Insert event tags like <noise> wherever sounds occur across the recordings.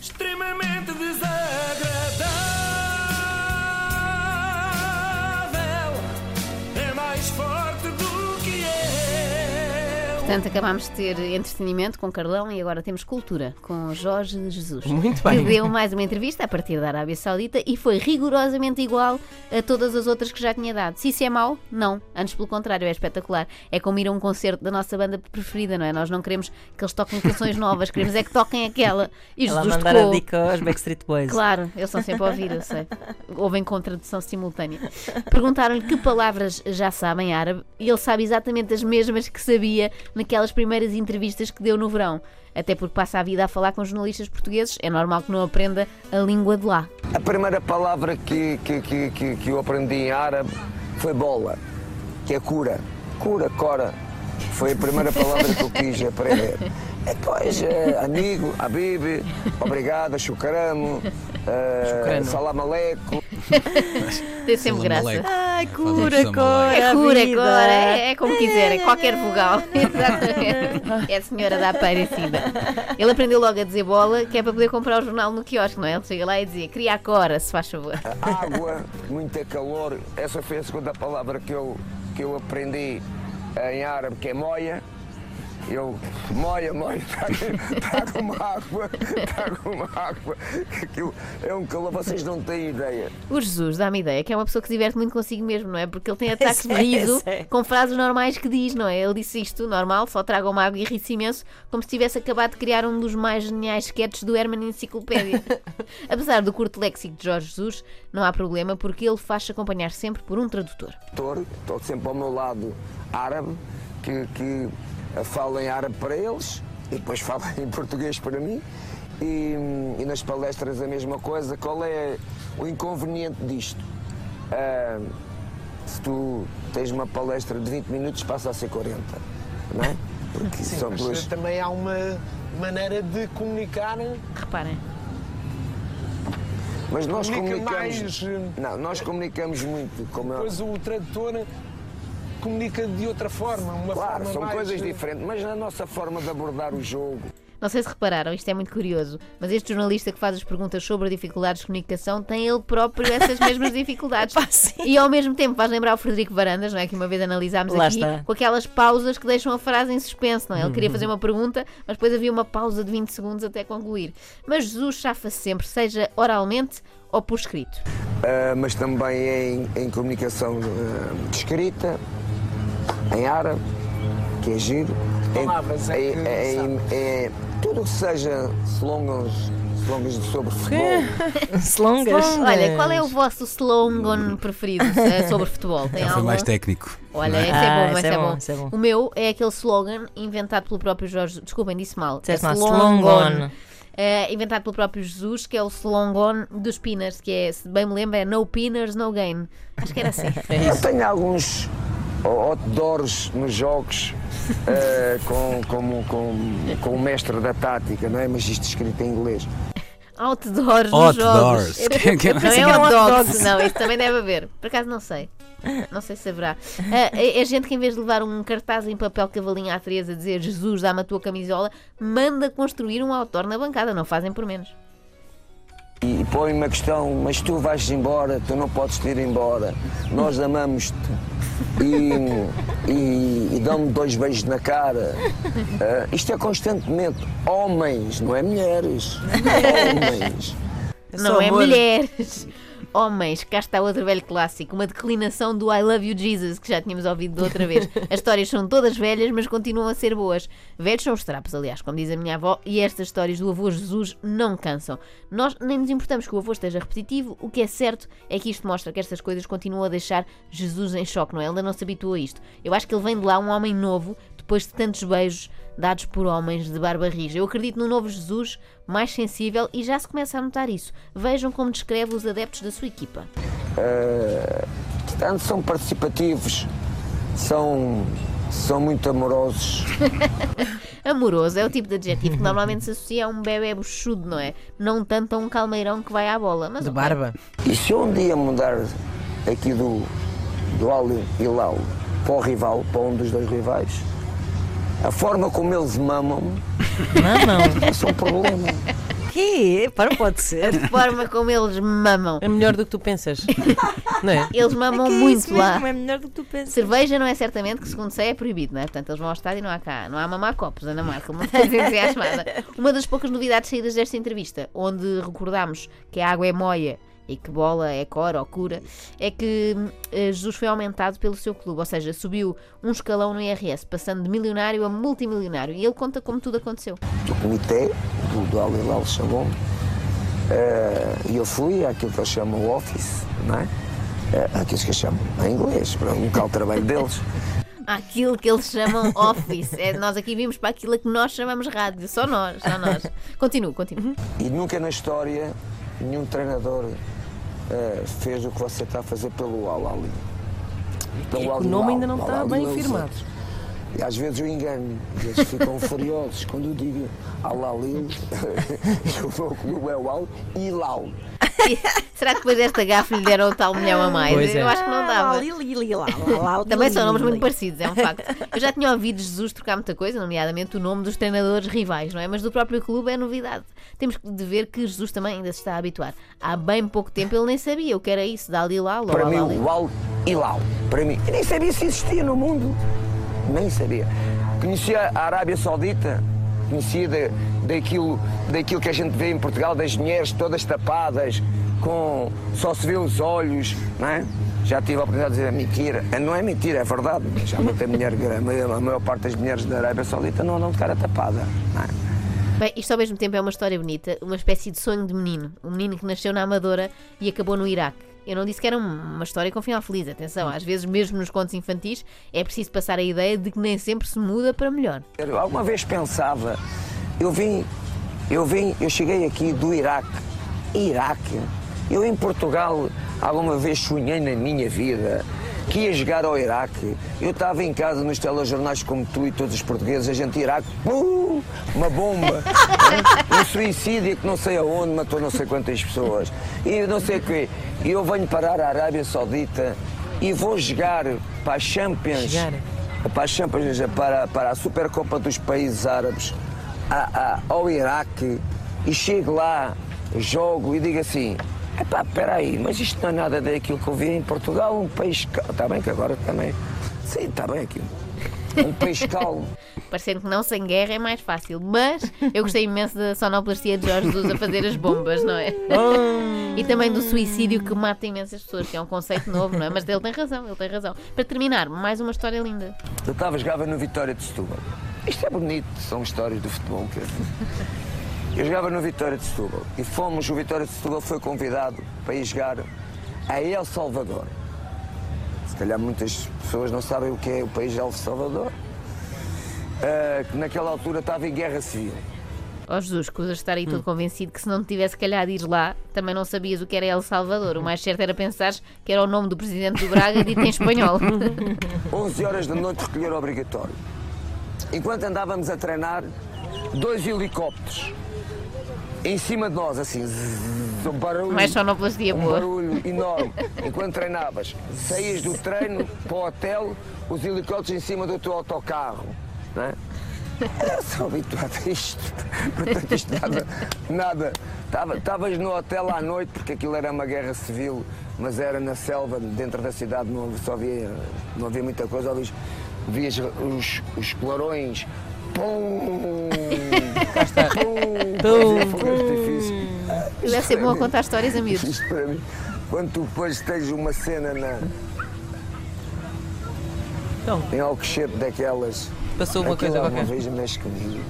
extremamente desagradável. Portanto, acabámos de ter entretenimento com Carlão e agora temos cultura com Jorge Jesus. Muito Que bem. deu mais uma entrevista a partir da Arábia Saudita e foi rigorosamente igual a todas as outras que já tinha dado. Se isso é mau, não. Antes, pelo contrário, é espetacular. É como ir a um concerto da nossa banda preferida, não é? Nós não queremos que eles toquem canções novas, queremos é que toquem aquela. E Ela Jesus mandar tocou. a dica aos Backstreet Boys. Claro, eles são sempre a ouvir, eu sei. Ouvem com tradução simultânea. Perguntaram-lhe que palavras já sabe em árabe e ele sabe exatamente as mesmas que sabia naquelas primeiras entrevistas que deu no verão. Até porque passa a vida a falar com jornalistas portugueses, é normal que não aprenda a língua de lá. A primeira palavra que, que, que, que, que eu aprendi em árabe foi bola, que é cura. Cura, cora. Foi a primeira palavra que eu quis aprender. <laughs> Depois, eh, amigo, habib, obrigado, chucaramo, uh, Chucrano. salam aleikum. Tem sempre graça. Ai, cura, cora, É cura, vida. cora, é, é como quiserem, qualquer vogal. <laughs> Exatamente. É a senhora da Aparecida. Ele aprendeu logo a dizer bola, que é para poder comprar o jornal no quiosque, não é? Ele chega lá e dizia: Queria a cora, se faz favor. Água, muito calor. Essa foi a segunda palavra que eu, que eu aprendi em árabe, que é moia. Eu, moia, moia, traga uma água, traga uma água. Aquilo é um calor, vocês não têm ideia. O Jesus dá-me ideia que é uma pessoa que se diverte muito consigo mesmo, não é? Porque ele tem <laughs> ataques de é, riso é. com frases normais que diz, não é? Ele disse isto, normal, só traga uma água e ri-se imenso, como se tivesse acabado de criar um dos mais geniais sketches do Herman Enciclopédia. <laughs> Apesar do curto léxico de Jorge Jesus, não há problema porque ele faz-se acompanhar sempre por um tradutor. Estou sempre ao meu lado árabe, que, que fala em árabe para eles e depois <laughs> fala em português para mim. E, e nas palestras a mesma coisa. Qual é o inconveniente disto? Ah, se tu tens uma palestra de 20 minutos, passa a ser 40, não é? Porque Sim, são mas duas. também há uma maneira de comunicar Reparem. Mas nós comunica comunicamos. mais, eh, Não, nós comunicamos muito. Como eu- depois o tradutor comunica de outra forma, uma Claro, forma são mais... coisas eh, diferentes, mas na nossa forma de abordar o jogo. Não sei se repararam, isto é muito curioso, mas este jornalista que faz as perguntas sobre dificuldades de comunicação tem ele próprio essas mesmas <laughs> dificuldades. Pá, sim. e ao mesmo tempo faz lembrar o Frederico Varandas, não é? Que uma vez analisámos Lá aqui, está. com aquelas pausas que deixam a frase em suspense, não é? Ele queria fazer uma pergunta, mas depois havia uma pausa de 20 segundos até concluir. Mas Jesus chafa-se sempre, seja oralmente ou por escrito. Uh, mas também em, em comunicação uh, escrita, em árabe, que é giro. Palavras é em- em- tudo que seja slogans, slogans sobre futebol. <laughs> Slongas. Olha, qual é o vosso slogan preferido eh, sobre futebol? Tem Já foi mais técnico. Olha, é? esse é Ah, bom, esse esse é é bom, esse é bom. O meu é aquele slogan inventado pelo próprio Jorge. Desculpem, disse mal. É slogan. É, inventado pelo próprio Jesus, que é o slogan dos Pinners, que é, se bem me lembro, é No Pinners, No Gain. Acho que era assim. É Eu tenho alguns outdoors nos jogos uh, <laughs> com, com, com, com o mestre da tática, não é? Mas isto escrito em inglês. Outdoors nos Outdoors. jogos. <laughs> Que- que- Não é dogs. não, isso também deve haver. Por acaso não sei. Não sei se haverá. Ah, é, é gente que em vez de levar um cartaz em papel cavalinho A3 a dizer Jesus, dá-me a tua camisola, manda construir um outdoor na bancada. Não fazem por menos. E põe-me a questão, mas tu vais embora, tu não podes te ir embora. Nós amamos-te. E, e, e dão-me dois beijos na cara. Ah, isto é constantemente. Homens, não é mulheres. Homens. não é amor. mulheres. Homens, cá está outro velho clássico, uma declinação do I Love You Jesus, que já tínhamos ouvido de outra vez. <laughs> As histórias são todas velhas, mas continuam a ser boas. Velhos são os trapos, aliás, como diz a minha avó, e estas histórias do avô Jesus não cansam. Nós nem nos importamos que o avô esteja repetitivo, o que é certo é que isto mostra que estas coisas continuam a deixar Jesus em choque, não é? Ele ainda não se habituou a isto. Eu acho que ele vem de lá um homem novo, depois de tantos beijos dados por homens de barba rija. Eu acredito no novo Jesus, mais sensível, e já se começa a notar isso. Vejam como descreve os adeptos da sua equipa. Portanto, são participativos, são, são muito amorosos. <laughs> Amoroso é o tipo de adjetivo que normalmente se associa a um bebê buchudo, não é? Não tanto a um calmeirão que vai à bola. Mas De ok. barba. E se eu um dia mudar aqui do, do Al Hilal para o rival, para um dos dois rivais, a forma como eles mamam Mamão. é só um problema. quê? Para, pode ser. A forma como eles mamam. É melhor do que tu pensas. não é? Eles mamam Que é muito isso lá. É melhor do que tu pensas. Cerveja não é certamente que, segundo sei, é proibido, não é? Portanto, eles vão ao estádio e não há cá, não há mamar copos, Ana Marca, uma coisa entusiasmada. Uma das poucas novidades saídas desta entrevista, onde recordámos que a água é moia e que bola é cor ou cura, é que hum, eh, Jesus foi aumentado pelo seu clube, ou seja, subiu um escalão no IRS, passando de milionário a multimilionário. E ele conta como tudo aconteceu. do comitê, do, do Al-Hilal chamou-me, eh, e eu fui àquilo que eles chamam office, não é? Eh, aquilo que eles chamam em inglês, para um local de trabalho deles. <laughs> Aquilo que eles chamam office. É, nós aqui vimos para aquilo que nós chamamos rádio. Só nós, só nós. Continuo, continuo. E nunca na história nenhum treinador eh, fez o que você está a fazer pelo Al-Ali. O nome ainda não está bem Al-Ali. firmado. E às vezes eu engano, eles ficam <laughs> furiosos quando eu digo Al-Alil, <laughs> e o meu clube é o Al-Hilal. <laughs> Será que depois desta gafe lhe deram o tal milhão a mais? Pois é. Eu acho que não dava. <laughs> Também são nomes muito parecidos, é um facto. Eu já tinha ouvido Jesus trocar muita coisa, nomeadamente o nome dos treinadores rivais, não é? Mas do próprio clube é novidade. Temos de ver que Jesus também ainda se está a habituar. Há bem pouco tempo ele nem sabia o que era isso, da Alilal ou Para mim, o Al-Hilal. Para mim, eu nem sabia se existia no mundo. Nem sabia. Conhecia a Arábia Saudita, conhecia da- daquilo, daquilo que a gente vê em Portugal, das mulheres todas tapadas, com só se vê os olhos, não é? Já tive a oportunidade de dizer mentira. Não é mentira, é verdade. Já muita mulher, a maior parte das mulheres da Arábia Saudita não andam de cara tapada. Não é? Bem, isto ao mesmo tempo é uma história bonita, uma espécie de sonho de menino. Um menino que nasceu na Amadora e acabou no Iraque. Eu não disse que era uma história com final feliz, atenção, às vezes mesmo nos contos infantis é preciso passar a ideia de que nem sempre se muda para melhor. Eu alguma vez pensava, eu vim, eu vim, eu cheguei aqui do Iraque. Iraque? Eu em Portugal alguma vez sonhei na minha vida que ia jogar ao Iraque. Eu estava em casa nos telejornais como tu e todos os portugueses, a gente Iraque, uh, uma bomba, um suicídio que não sei aonde matou não sei quantas pessoas. E não sei o quê. E eu venho parar à Arábia Saudita e vou jogar para a Champions Jogar? para a Champions, para, para a Supercopa dos Países Árabes a- a- ao Iraque e chego lá, jogo e digo assim: epá, espera aí, mas isto não é nada daquilo que eu vi em Portugal, um país. Está bem que agora também. Sim, está bem aqui. Um país calmo. <laughs> Parecendo que não sem guerra é mais fácil, mas eu gostei imenso da sonoplastia de Jorge Jesus a fazer as bombas, não é? E também do suicídio que mata imensas pessoas, que é um conceito novo, não é? Mas ele tem razão, ele tem razão. Para terminar, mais uma história linda. Eu estava jogava no Vitória de Setúbal. Isto é bonito, são histórias do futebol. quer dizer. Eu jogava no Vitória de Setúbal e fomos, o Vitória de Setúbal foi convidado para ir jogar a El Salvador. Se calhar muitas pessoas não sabem o que é o país de El Salvador. Ah, que naquela altura estava em guerra civil. Ó Jesus, escusas de estar aí todo convencido que se não te tivesse calhado ir lá, também não sabias o que era El Salvador. O mais certo era pensar que era o nome do presidente do Braga dito em espanhol. <laughs> 11 horas da noite recolher obrigatório. Enquanto andávamos a treinar, dois helicópteros em cima de nós, assim, zzz, um barulho. Mais sonoplastia um boa. barulho <laughs> enorme. Enquanto treinavas, saías do treino para o hotel, os helicópteros em cima do teu autocarro. Não é? Eu sou habituado a isto. Portanto, isto nada. nada. Tava- Estavas no hotel à noite, porque aquilo era uma guerra civil, mas era na selva, dentro da cidade, não, só havia, não havia muita coisa. Ouvias, vias os, os clarões. Pum! Cá está. <laughs> Fogo de artifício. Deve ser bom a contar histórias a miúdos. Isto para mim, quando tu depois tens uma cena na, Então, em Alcochete daquelas. passou uma coisa alguma qualquer. vez mexe comigo.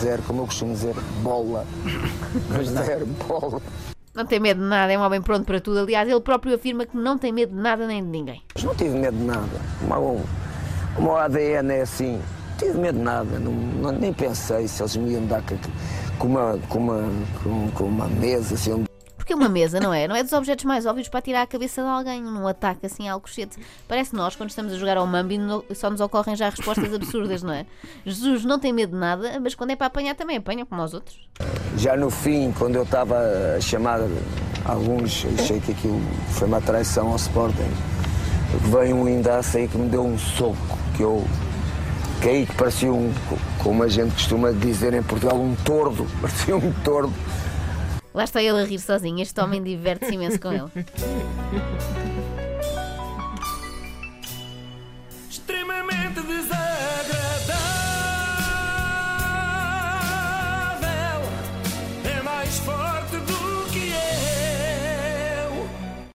Zero, como eu costumo dizer, bola. Zero, bola. Não tem medo de nada, é um homem pronto para tudo. Aliás, ele próprio afirma que não tem medo de nada nem de ninguém. Mas não tive medo de nada. O meu, o meu ADN é assim. Não tive medo de nada. Não, não- nem pensei se eles me iam dar com, uma, com, uma, com, com uma mesa, assim, Porque uma mesa, não é? Não é dos objetos mais óbvios para tirar a cabeça de alguém num ataque assim ao cochete. Parece nós, quando estamos a jogar ao Mambi, só nos ocorrem já respostas absurdas, não é? Jesus não tem medo de nada, mas quando é para apanhar também apanha, como aos outros. Já no fim, quando eu estava a chamar alguns, achei que aquilo foi uma traição ao Sporting. Veio um Indaça aí que me deu um soco, que eu caí que parecia um, como a gente costuma dizer em Portugal, um tordo. <laughs> Parecia um tordo. Lá está ele a rir sozinho. Este homem diverte-se imenso com ele. <laughs>